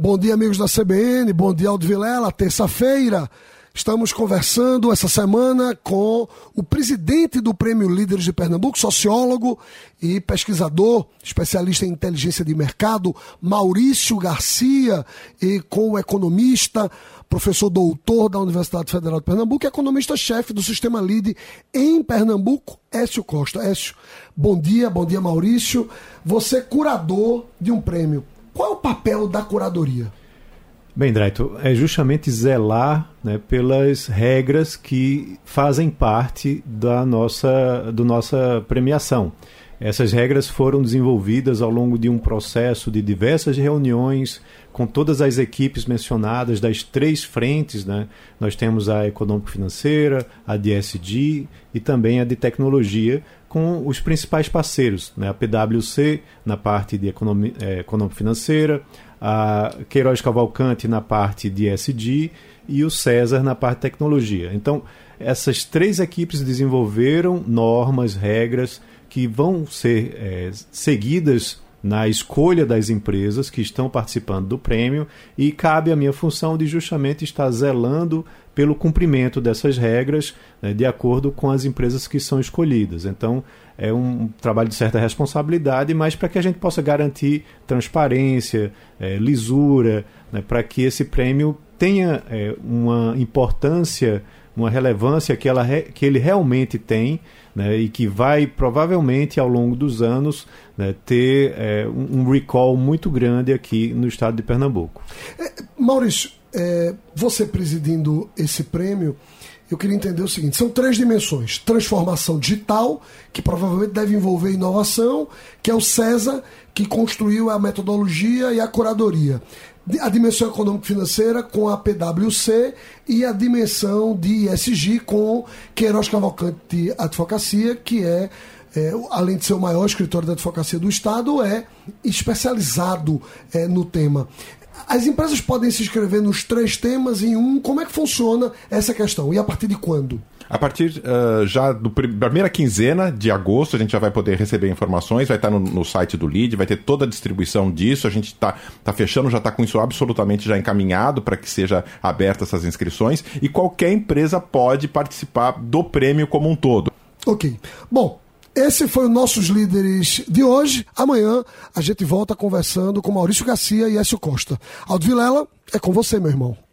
Bom dia, amigos da CBN. Bom dia, Aldo Vilela. Terça-feira. Estamos conversando essa semana com o presidente do Prêmio Líderes de Pernambuco, sociólogo e pesquisador, especialista em inteligência de mercado, Maurício Garcia, e com o economista, professor doutor da Universidade Federal de Pernambuco e economista-chefe do Sistema LIDE em Pernambuco, Écio Costa. Écio, bom dia, bom dia, Maurício. Você é curador de um prêmio. Qual é o papel da curadoria? Bem, Draito, é justamente zelar né, pelas regras que fazem parte da nossa, do nossa premiação. Essas regras foram desenvolvidas ao longo de um processo de diversas reuniões com todas as equipes mencionadas das três frentes. Né? Nós temos a econômico-financeira, a de SD e também a de tecnologia, com os principais parceiros, né? a PwC na parte de é, econômico-financeira, a Queiroz Cavalcante na parte de SD e o César na parte de tecnologia. Então, essas três equipes desenvolveram normas, regras que vão ser é, seguidas na escolha das empresas que estão participando do prêmio e cabe a minha função de justamente estar zelando pelo cumprimento dessas regras né, de acordo com as empresas que são escolhidas. Então, é um trabalho de certa responsabilidade, mas para que a gente possa garantir transparência, é, lisura, né, para que esse prêmio tenha é, uma importância, uma relevância que, ela, que ele realmente tem né, e que vai provavelmente ao longo dos anos né, ter é, um recall muito grande aqui no estado de Pernambuco. É, Maurício, é, você presidindo esse prêmio, eu queria entender o seguinte: são três dimensões. Transformação digital, que provavelmente deve envolver inovação, que é o CESA, que construiu a metodologia e a curadoria a dimensão econômico-financeira com a PwC e a dimensão de ESG com Queiroz Cavalcante Advocacia, que é, é, além de ser o maior escritório de advocacia do Estado, é especializado é, no tema. As empresas podem se inscrever nos três temas em um. Como é que funciona essa questão? E a partir de quando? A partir uh, já da primeira quinzena de agosto, a gente já vai poder receber informações, vai estar no, no site do LEAD, vai ter toda a distribuição disso. A gente está tá fechando, já está com isso absolutamente já encaminhado para que seja aberta essas inscrições. E qualquer empresa pode participar do prêmio como um todo. Ok. Bom, esse foi o Nossos Líderes de hoje. Amanhã a gente volta conversando com Maurício Garcia e Écio Costa. Aldo Vilela, é com você, meu irmão.